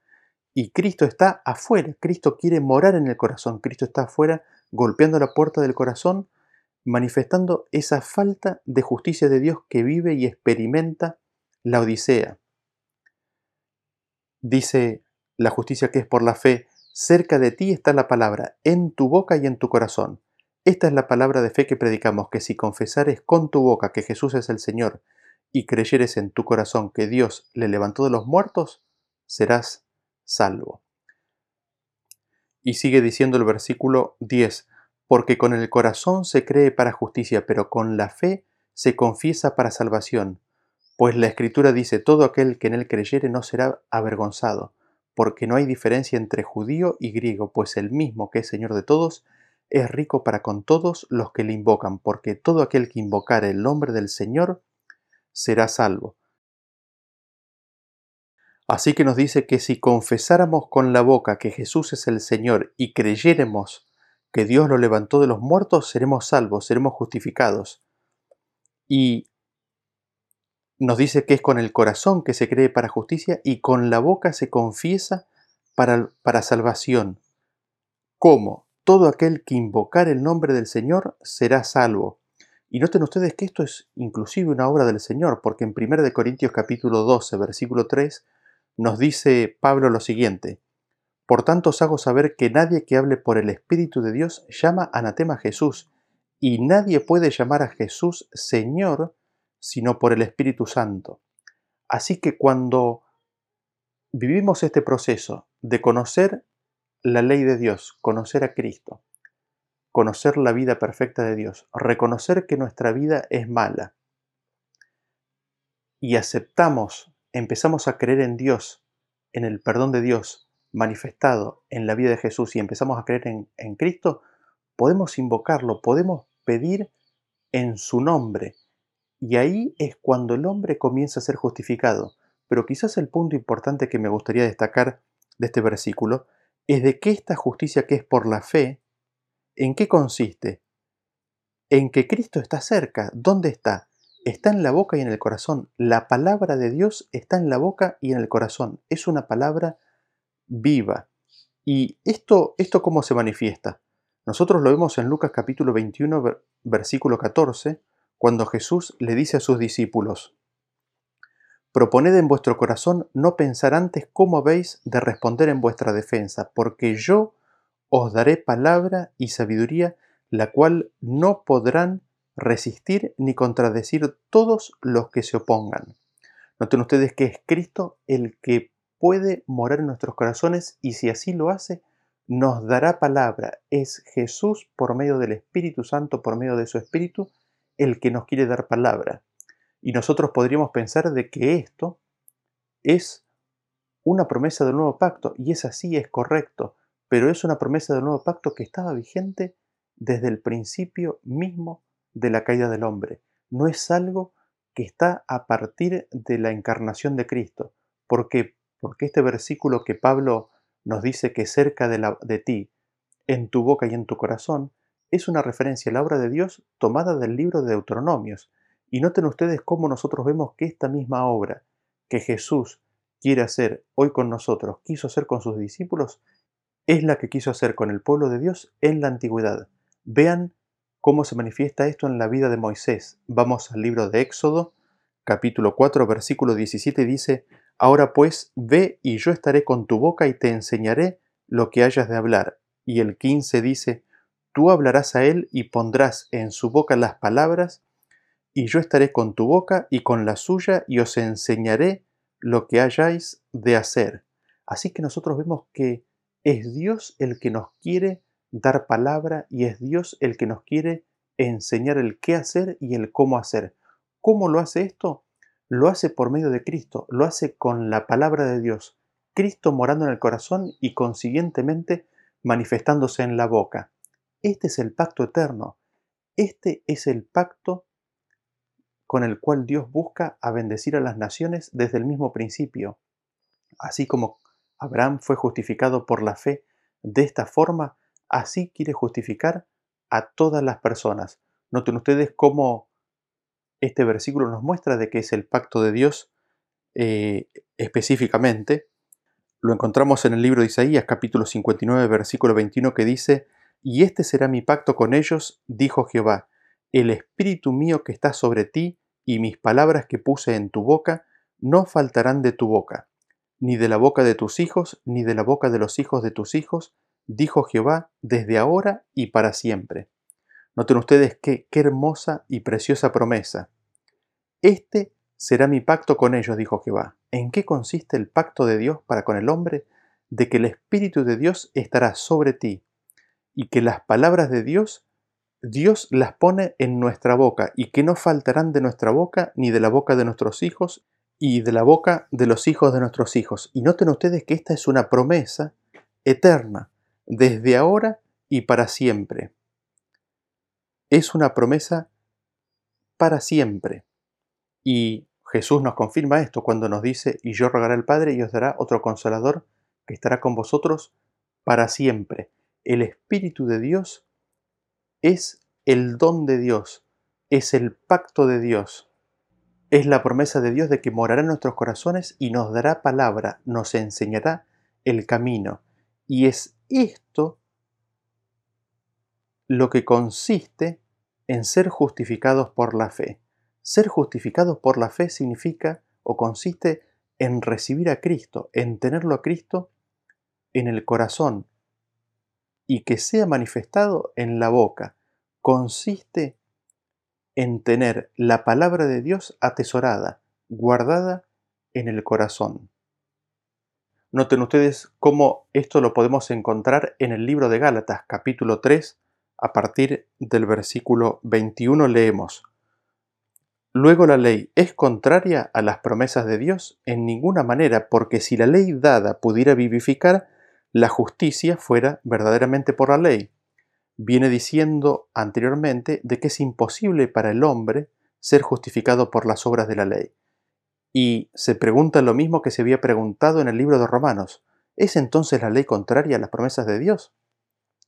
Y Cristo está afuera, Cristo quiere morar en el corazón, Cristo está afuera golpeando la puerta del corazón, manifestando esa falta de justicia de Dios que vive y experimenta la Odisea. Dice la justicia que es por la fe, cerca de ti está la palabra, en tu boca y en tu corazón. Esta es la palabra de fe que predicamos, que si confesares con tu boca que Jesús es el Señor y creyeres en tu corazón que Dios le levantó de los muertos, serás salvo. Y sigue diciendo el versículo 10, porque con el corazón se cree para justicia, pero con la fe se confiesa para salvación. Pues la Escritura dice, todo aquel que en él creyere no será avergonzado, porque no hay diferencia entre judío y griego, pues el mismo que es Señor de todos, es rico para con todos los que le invocan, porque todo aquel que invocare el nombre del Señor será salvo. Así que nos dice que si confesáramos con la boca que Jesús es el Señor y creyéremos que Dios lo levantó de los muertos, seremos salvos, seremos justificados. Y nos dice que es con el corazón que se cree para justicia y con la boca se confiesa para, para salvación. ¿Cómo? Todo aquel que invocar el nombre del Señor será salvo. Y noten ustedes que esto es inclusive una obra del Señor, porque en 1 Corintios capítulo 12, versículo 3, nos dice Pablo lo siguiente, Por tanto os hago saber que nadie que hable por el Espíritu de Dios llama anatema a Jesús, y nadie puede llamar a Jesús Señor sino por el Espíritu Santo. Así que cuando vivimos este proceso de conocer la ley de Dios, conocer a Cristo, conocer la vida perfecta de Dios, reconocer que nuestra vida es mala y aceptamos, empezamos a creer en Dios, en el perdón de Dios manifestado en la vida de Jesús y empezamos a creer en, en Cristo, podemos invocarlo, podemos pedir en su nombre y ahí es cuando el hombre comienza a ser justificado. Pero quizás el punto importante que me gustaría destacar de este versículo es de que esta justicia que es por la fe, ¿en qué consiste? En que Cristo está cerca. ¿Dónde está? Está en la boca y en el corazón. La palabra de Dios está en la boca y en el corazón. Es una palabra viva. ¿Y esto, esto cómo se manifiesta? Nosotros lo vemos en Lucas capítulo 21, versículo 14, cuando Jesús le dice a sus discípulos, Proponed en vuestro corazón no pensar antes cómo habéis de responder en vuestra defensa, porque yo os daré palabra y sabiduría, la cual no podrán resistir ni contradecir todos los que se opongan. Noten ustedes que es Cristo el que puede morar en nuestros corazones y si así lo hace, nos dará palabra. Es Jesús por medio del Espíritu Santo, por medio de su Espíritu, el que nos quiere dar palabra. Y nosotros podríamos pensar de que esto es una promesa del nuevo pacto, y es así, es correcto, pero es una promesa del nuevo pacto que estaba vigente desde el principio mismo de la caída del hombre. No es algo que está a partir de la encarnación de Cristo. ¿Por qué? Porque este versículo que Pablo nos dice que cerca de, ti, en tu boca y en tu corazón, es una referencia a la obra de Dios tomada del libro de Deuteronomios. Y noten ustedes cómo nosotros vemos que esta misma obra que Jesús quiere hacer hoy con nosotros, quiso hacer con sus discípulos, es la que quiso hacer con el pueblo de Dios en la antigüedad. Vean cómo se manifiesta esto en la vida de Moisés. Vamos al libro de Éxodo, capítulo 4, versículo 17, dice, Ahora pues, ve y yo estaré con tu boca y te enseñaré lo que hayas de hablar. Y el 15 dice, Tú hablarás a él y pondrás en su boca las palabras, y yo estaré con tu boca y con la suya, y os enseñaré lo que hayáis de hacer. Así que nosotros vemos que es Dios el que nos quiere dar palabra y es Dios el que nos quiere enseñar el qué hacer y el cómo hacer. ¿Cómo lo hace esto? Lo hace por medio de Cristo, lo hace con la palabra de Dios, Cristo morando en el corazón y consiguientemente manifestándose en la boca. Este es el pacto eterno. Este es el pacto con el cual Dios busca a bendecir a las naciones desde el mismo principio. Así como Abraham fue justificado por la fe de esta forma, así quiere justificar a todas las personas. Noten ustedes cómo este versículo nos muestra de que es el pacto de Dios eh, específicamente. Lo encontramos en el libro de Isaías capítulo 59 versículo 21 que dice, y este será mi pacto con ellos, dijo Jehová, el espíritu mío que está sobre ti y mis palabras que puse en tu boca, no faltarán de tu boca, ni de la boca de tus hijos, ni de la boca de los hijos de tus hijos, dijo Jehová, desde ahora y para siempre. Noten ustedes qué, hermosa y preciosa promesa. Este será mi pacto con ellos, dijo Jehová. ¿En qué consiste el pacto de Dios para con el hombre? De que el Espíritu de Dios estará sobre ti y que las palabras de Dios, Dios las pone en nuestra boca y que no faltarán de nuestra boca ni de la boca de nuestros hijos y de la boca de los hijos de nuestros hijos. Y noten ustedes que esta es una promesa eterna, desde ahora y para siempre. Es una promesa para siempre. Y Jesús nos confirma esto cuando nos dice, y yo rogaré al Padre y os dará otro consolador que estará con vosotros para siempre el Espíritu de Dios es el don de Dios, es el pacto de Dios. Es la promesa de Dios de que morará en nuestros corazones y nos dará palabra, nos enseñará el camino. Y es esto lo que consiste en ser justificados por la fe. Ser justificados por la fe significa o consiste en recibir a Cristo, en tenerlo a Cristo en el corazón y que sea manifestado en la boca. Consiste en tener la palabra de Dios atesorada, guardada en el corazón. Noten ustedes cómo esto lo podemos encontrar en el libro de Gálatas, capítulo 3, a partir del versículo 21 leemos, Luego la ley es contraria a las promesas de Dios en ninguna manera, porque si la ley dada pudiera vivificar, la justicia fuera verdaderamente por la ley. Viene diciendo anteriormente de que es imposible para el hombre ser justificado por las obras de la ley. Y se pregunta lo mismo que se había preguntado en el libro de Romanos. ¿Es entonces la ley contraria a las promesas de Dios?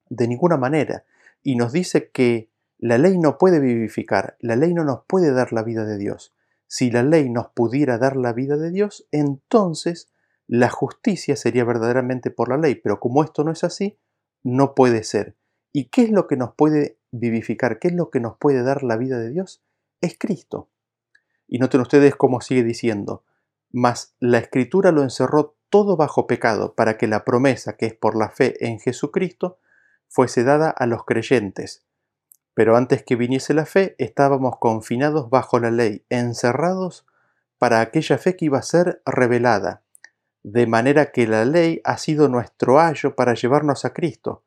De ninguna manera. Y nos dice que la ley no puede vivificar, la ley no nos puede dar la vida de Dios. Si la ley nos pudiera dar la vida de Dios, entonces la justicia sería verdaderamente por la ley, pero como esto no es así, no puede ser. ¿Y qué es lo que nos puede vivificar? ¿Qué es lo que nos puede dar la vida de Dios? Es Cristo. Y noten ustedes cómo sigue diciendo, mas la escritura lo encerró todo bajo pecado para que la promesa que es por la fe en Jesucristo fuese dada a los creyentes pero antes que viniese la fe, estábamos confinados bajo la ley, encerrados para aquella fe que iba a ser revelada, de manera que la ley ha sido nuestro ayo para llevarnos a Cristo,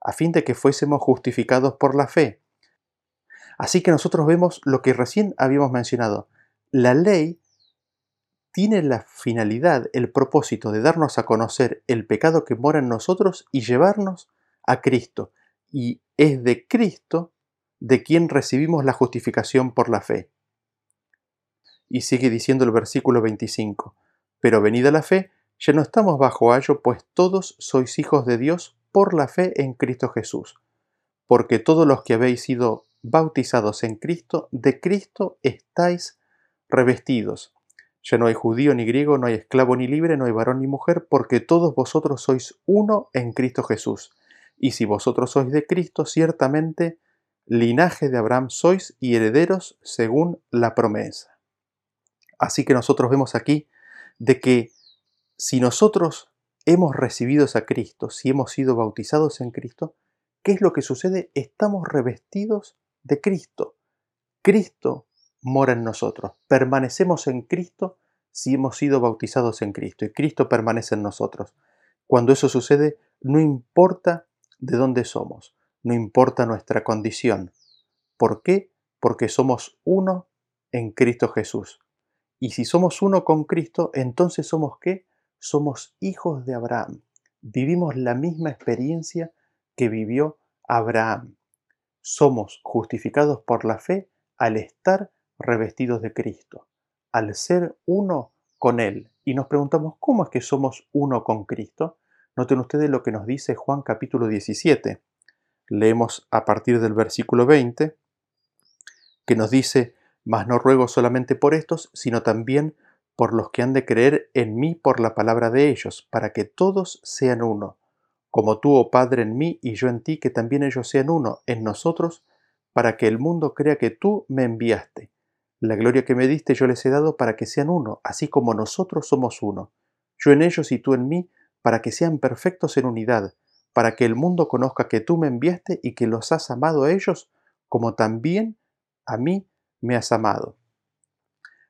a fin de que fuésemos justificados por la fe. Así que nosotros vemos lo que recién habíamos mencionado. La ley tiene la finalidad, el propósito de darnos a conocer el pecado que mora en nosotros y llevarnos a Cristo. Y es de Cristo de quien recibimos la justificación por la fe. Y sigue diciendo el versículo 25, pero venida la fe, ya no estamos bajo ayo, pues todos sois hijos de Dios por la fe en Cristo Jesús, porque todos los que habéis sido bautizados en Cristo, de Cristo estáis revestidos. Ya no hay judío ni griego, no hay esclavo ni libre, no hay varón ni mujer, porque todos vosotros sois uno en Cristo Jesús. Y si vosotros sois de Cristo, ciertamente linaje de Abraham sois y herederos según la promesa. Así que nosotros vemos aquí de que si nosotros hemos recibido a Cristo, si hemos sido bautizados en Cristo, ¿qué es lo que sucede? Estamos revestidos de Cristo. Cristo mora en nosotros. Permanecemos en Cristo si hemos sido bautizados en Cristo y Cristo permanece en nosotros. Cuando eso sucede, no importa de dónde somos, no importa nuestra condición. ¿Por qué? Porque somos uno en Cristo Jesús. Y si somos uno con Cristo, entonces somos qué? Somos hijos de Abraham. Vivimos la misma experiencia que vivió Abraham. Somos justificados por la fe al estar revestidos de Cristo, al ser uno con Él. Y nos preguntamos, ¿cómo es que somos uno con Cristo? Noten ustedes lo que nos dice Juan capítulo 17 leemos a partir del versículo 20, que nos dice, mas no ruego solamente por estos, sino también por los que han de creer en mí por la palabra de ellos, para que todos sean uno, como tú, oh Padre, en mí y yo en ti, que también ellos sean uno en nosotros, para que el mundo crea que tú me enviaste. La gloria que me diste yo les he dado para que sean uno, así como nosotros somos uno, yo en ellos y tú en mí, para que sean perfectos en unidad, para que el mundo conozca que tú me enviaste y que los has amado a ellos como también a mí me has amado.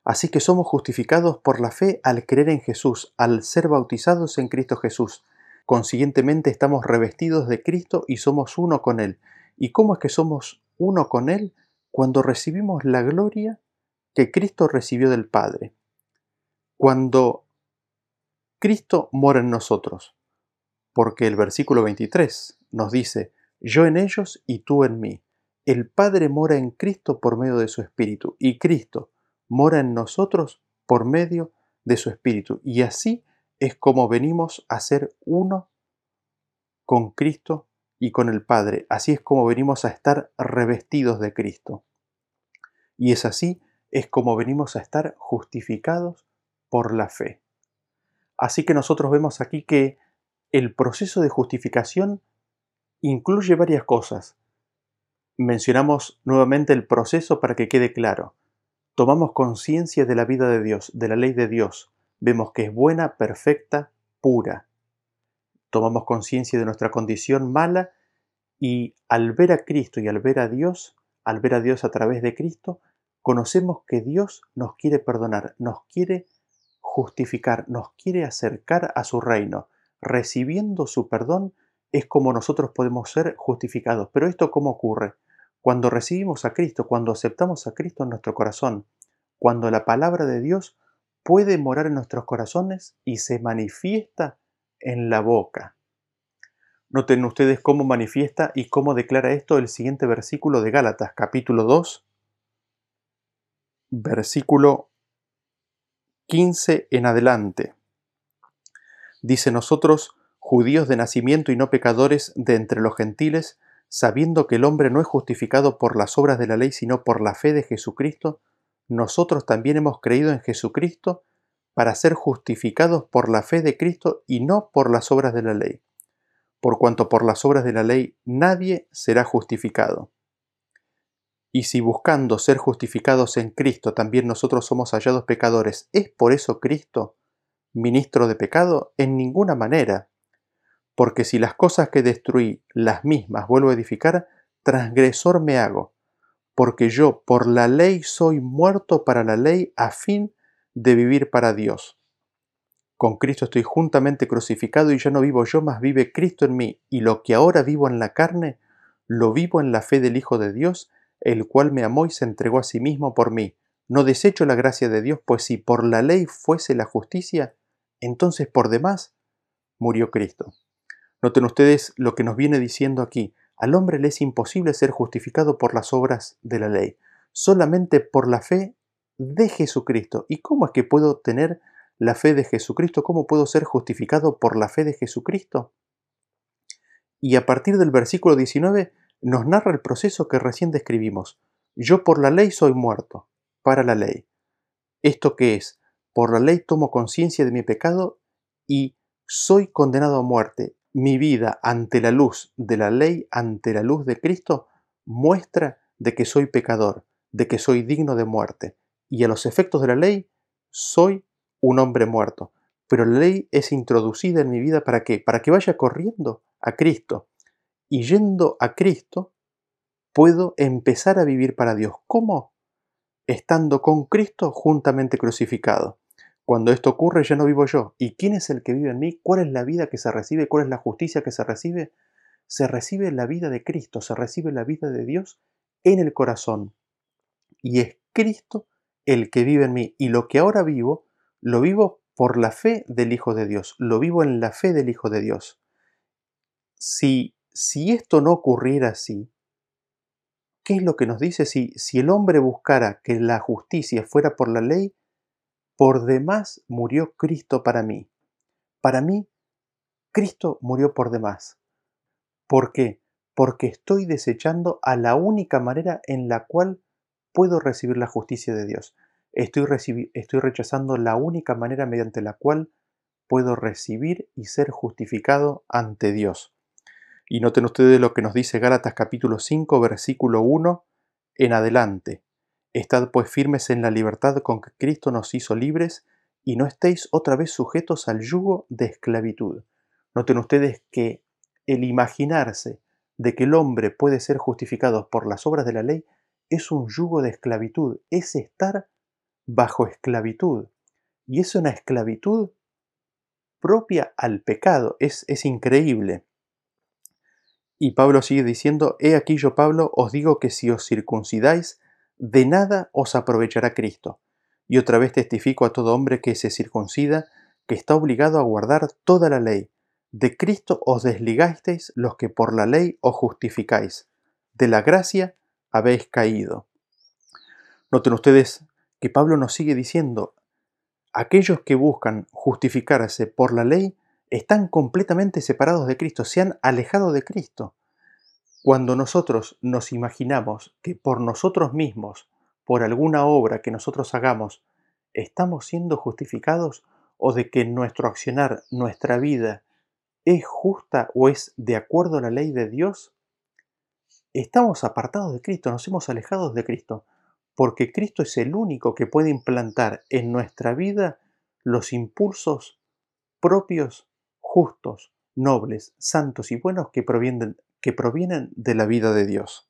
Así que somos justificados por la fe al creer en Jesús, al ser bautizados en Cristo Jesús. Consiguientemente estamos revestidos de Cristo y somos uno con Él. ¿Y cómo es que somos uno con Él? Cuando recibimos la gloria que Cristo recibió del Padre. Cuando Cristo mora en nosotros porque el versículo 23 nos dice, yo en ellos y tú en mí. El Padre mora en Cristo por medio de su Espíritu y Cristo mora en nosotros por medio de su Espíritu. Y así es como venimos a ser uno con Cristo y con el Padre. Así es como venimos a estar revestidos de Cristo. Y es así es como venimos a estar justificados por la fe. Así que nosotros vemos aquí que el proceso de justificación incluye varias cosas. Mencionamos nuevamente el proceso para que quede claro. Tomamos conciencia de la vida de Dios, de la ley de Dios. Vemos que es buena, perfecta, pura. Tomamos conciencia de nuestra condición mala y al ver a Cristo y al ver a Dios, al ver a Dios a través de Cristo, conocemos que Dios nos quiere perdonar, nos quiere justificar, nos quiere acercar a su reino. Recibiendo su perdón es como nosotros podemos ser justificados. Pero esto cómo ocurre? Cuando recibimos a Cristo, cuando aceptamos a Cristo en nuestro corazón, cuando la palabra de Dios puede morar en nuestros corazones y se manifiesta en la boca. Noten ustedes cómo manifiesta y cómo declara esto el siguiente versículo de Gálatas, capítulo 2, versículo 15 en adelante. Dice nosotros, judíos de nacimiento y no pecadores de entre los gentiles, sabiendo que el hombre no es justificado por las obras de la ley, sino por la fe de Jesucristo, nosotros también hemos creído en Jesucristo para ser justificados por la fe de Cristo y no por las obras de la ley, por cuanto por las obras de la ley nadie será justificado. Y si buscando ser justificados en Cristo también nosotros somos hallados pecadores, ¿es por eso Cristo ministro de pecado? En ninguna manera. Porque si las cosas que destruí las mismas vuelvo a edificar, transgresor me hago, porque yo por la ley soy muerto para la ley a fin de vivir para Dios. Con Cristo estoy juntamente crucificado y ya no vivo yo, mas vive Cristo en mí, y lo que ahora vivo en la carne, lo vivo en la fe del Hijo de Dios, el cual me amó y se entregó a sí mismo por mí. No desecho la gracia de Dios, pues si por la ley fuese la justicia, entonces por demás murió Cristo. Noten ustedes lo que nos viene diciendo aquí. Al hombre le es imposible ser justificado por las obras de la ley, solamente por la fe de Jesucristo. ¿Y cómo es que puedo tener la fe de Jesucristo? ¿Cómo puedo ser justificado por la fe de Jesucristo? Y a partir del versículo 19 nos narra el proceso que recién describimos. Yo por la ley soy muerto, para la ley. ¿Esto qué es? Por la ley tomo conciencia de mi pecado y soy condenado a muerte. Mi vida ante la luz de la ley, ante la luz de Cristo, muestra de que soy pecador, de que soy digno de muerte. Y a los efectos de la ley, soy un hombre muerto. Pero la ley es introducida en mi vida para qué? Para que vaya corriendo a Cristo, y yendo a Cristo, puedo empezar a vivir para Dios. ¿Cómo? Estando con Cristo juntamente crucificado. Cuando esto ocurre ya no vivo yo. ¿Y quién es el que vive en mí? ¿Cuál es la vida que se recibe? ¿Cuál es la justicia que se recibe? Se recibe la vida de Cristo, se recibe la vida de Dios en el corazón. Y es Cristo el que vive en mí. Y lo que ahora vivo, lo vivo por la fe del Hijo de Dios. Lo vivo en la fe del Hijo de Dios. Si si esto no ocurriera así, ¿qué es lo que nos dice? Si, si el hombre buscara que la justicia fuera por la ley, por demás murió Cristo para mí. Para mí, Cristo murió por demás. ¿Por qué? Porque estoy desechando a la única manera en la cual puedo recibir la justicia de Dios. Estoy, rechazando la única manera mediante la cual puedo recibir y ser justificado ante Dios. Y noten ustedes lo que nos dice Gálatas capítulo 5, versículo 1 en adelante. Estad pues firmes en la libertad con que Cristo nos hizo libres y no estéis otra vez sujetos al yugo de esclavitud. Noten ustedes que el imaginarse de que el hombre puede ser justificado por las obras de la ley es un yugo de esclavitud, es estar bajo esclavitud. Y es una esclavitud propia al pecado, es, es increíble. Y Pablo sigue diciendo, He aquí yo, Pablo, os digo que si os circuncidáis, de nada os aprovechará Cristo. Y otra vez testifico a todo hombre que se circuncida, que está obligado a guardar toda la ley. De Cristo os desligasteis los que por la ley os justificáis. De la gracia habéis caído. Noten ustedes que Pablo nos sigue diciendo, aquellos que buscan justificarse por la ley están completamente separados de Cristo, se han alejado de Cristo. Cuando nosotros nos imaginamos que por nosotros mismos, por alguna obra que nosotros hagamos, estamos siendo justificados o de que nuestro accionar, nuestra vida, es justa o es de acuerdo a la ley de Dios, estamos apartados de Cristo, nos hemos alejado de Cristo, porque Cristo es el único que puede implantar en nuestra vida los impulsos propios, justos, nobles, santos y buenos que provienen, que provienen de la vida de Dios.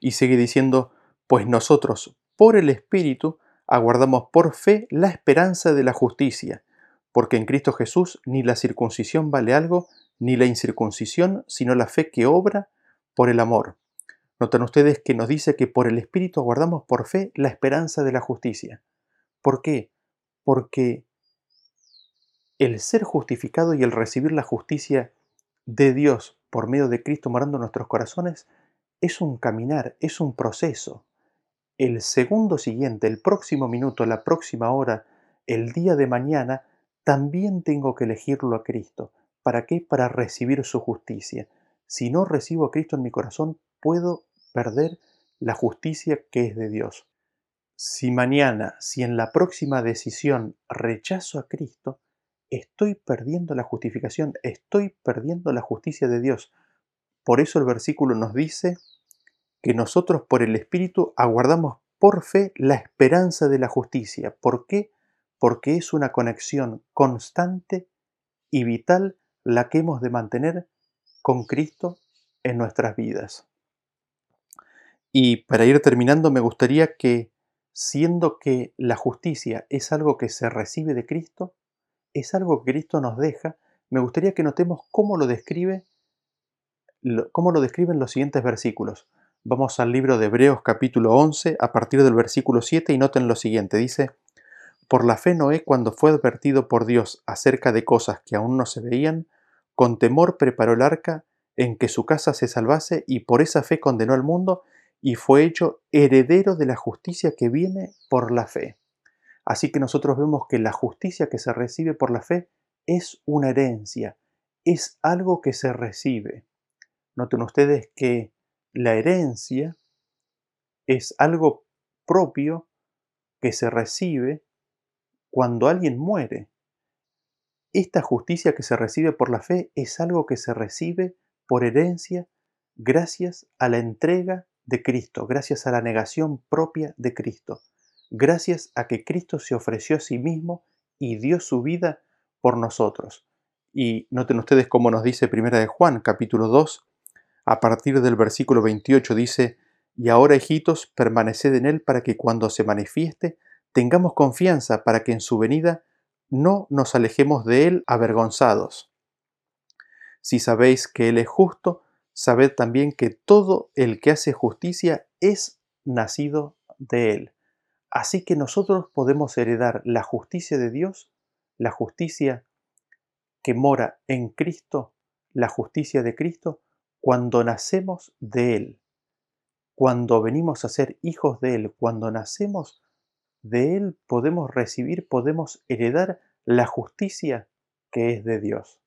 Y sigue diciendo, pues nosotros, por el Espíritu, aguardamos por fe la esperanza de la justicia, porque en Cristo Jesús ni la circuncisión vale algo, ni la incircuncisión, sino la fe que obra por el amor. Notan ustedes que nos dice que por el Espíritu aguardamos por fe la esperanza de la justicia. ¿Por qué? Porque el ser justificado y el recibir la justicia de Dios por medio de Cristo morando en nuestros corazones es un caminar, es un proceso. El segundo siguiente, el próximo minuto, la próxima hora, el día de mañana, también tengo que elegirlo a Cristo. ¿Para qué? Para recibir su justicia. Si no recibo a Cristo en mi corazón, puedo perder la justicia que es de Dios. Si mañana, si en la próxima decisión rechazo a Cristo, estoy perdiendo la justificación, estoy perdiendo la justicia de Dios. Por eso el versículo nos dice que nosotros por el Espíritu aguardamos por fe la esperanza de la justicia. ¿Por qué? Porque es una conexión constante y vital la que hemos de mantener con Cristo en nuestras vidas. Y para ir terminando, me gustaría que, siendo que la justicia es algo que se recibe de Cristo, es algo que Cristo nos deja, me gustaría que notemos cómo lo describe, cómo lo describen los siguientes versículos. Vamos al libro de Hebreos capítulo 11 a partir del versículo 7 y noten lo siguiente. Dice, Por la fe Noé cuando fue advertido por Dios acerca de cosas que aún no se veían, con temor preparó el arca en que su casa se salvase y por esa fe condenó al mundo y fue hecho heredero de la justicia que viene por la fe. Así que nosotros vemos que la justicia que se recibe por la fe es una herencia, es algo que se recibe. Noten ustedes que la herencia es algo propio que se recibe cuando alguien muere. Esta justicia que se recibe por la fe es algo que se recibe por herencia gracias a la entrega de Cristo, gracias a la negación propia de Cristo, gracias a que Cristo se ofreció a sí mismo y dio su vida por nosotros. Y noten ustedes cómo nos dice Primera de Juan, capítulo 2, a partir del versículo 28 dice, Y ahora, hijitos, permaneced en él para que cuando se manifieste tengamos confianza para que en su venida no nos alejemos de él avergonzados. Si sabéis que él es justo, sabed también que todo el que hace justicia es nacido de él. Así que nosotros podemos heredar la justicia de Dios, la justicia que mora en Cristo, la justicia de Cristo, cuando nacemos de Él, cuando venimos a ser hijos de Él, cuando nacemos de Él, podemos recibir, podemos heredar la justicia que es de Dios.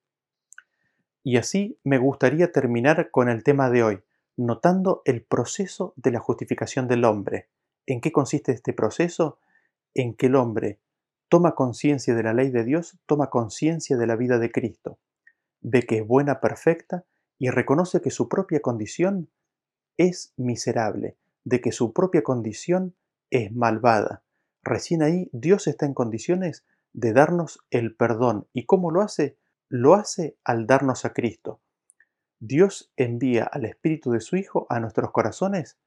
Y así me gustaría terminar con el tema de hoy, notando el proceso de la justificación del hombre. ¿En qué consiste este proceso? En que el hombre toma conciencia de la ley de Dios, toma conciencia de la vida de Cristo, ve que es buena, perfecta, y reconoce que su propia condición es miserable, de que su propia condición es malvada. Recién ahí Dios está en condiciones de darnos el perdón. ¿Y cómo lo hace? lo hace al darnos a Cristo. Dios envía al Espíritu de su Hijo a nuestros corazones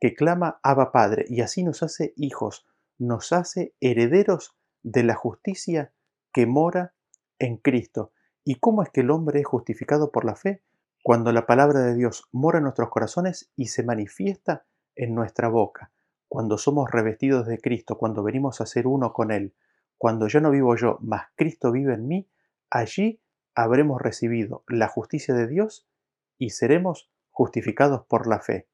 que clama Abba Padre y así nos hace hijos, nos hace herederos de la justicia que mora en Cristo. ¿Y cómo es que el hombre es justificado por la fe? Cuando la palabra de Dios mora en nuestros corazones y se manifiesta en nuestra boca, cuando somos revestidos de Cristo, cuando venimos a ser uno con Él, cuando yo no vivo yo, mas Cristo vive en mí, allí habremos recibido la justicia de Dios y seremos justificados por la fe.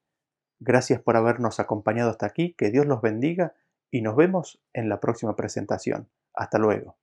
Gracias por habernos acompañado hasta aquí, que Dios los bendiga y nos vemos en la próxima presentación. Hasta luego.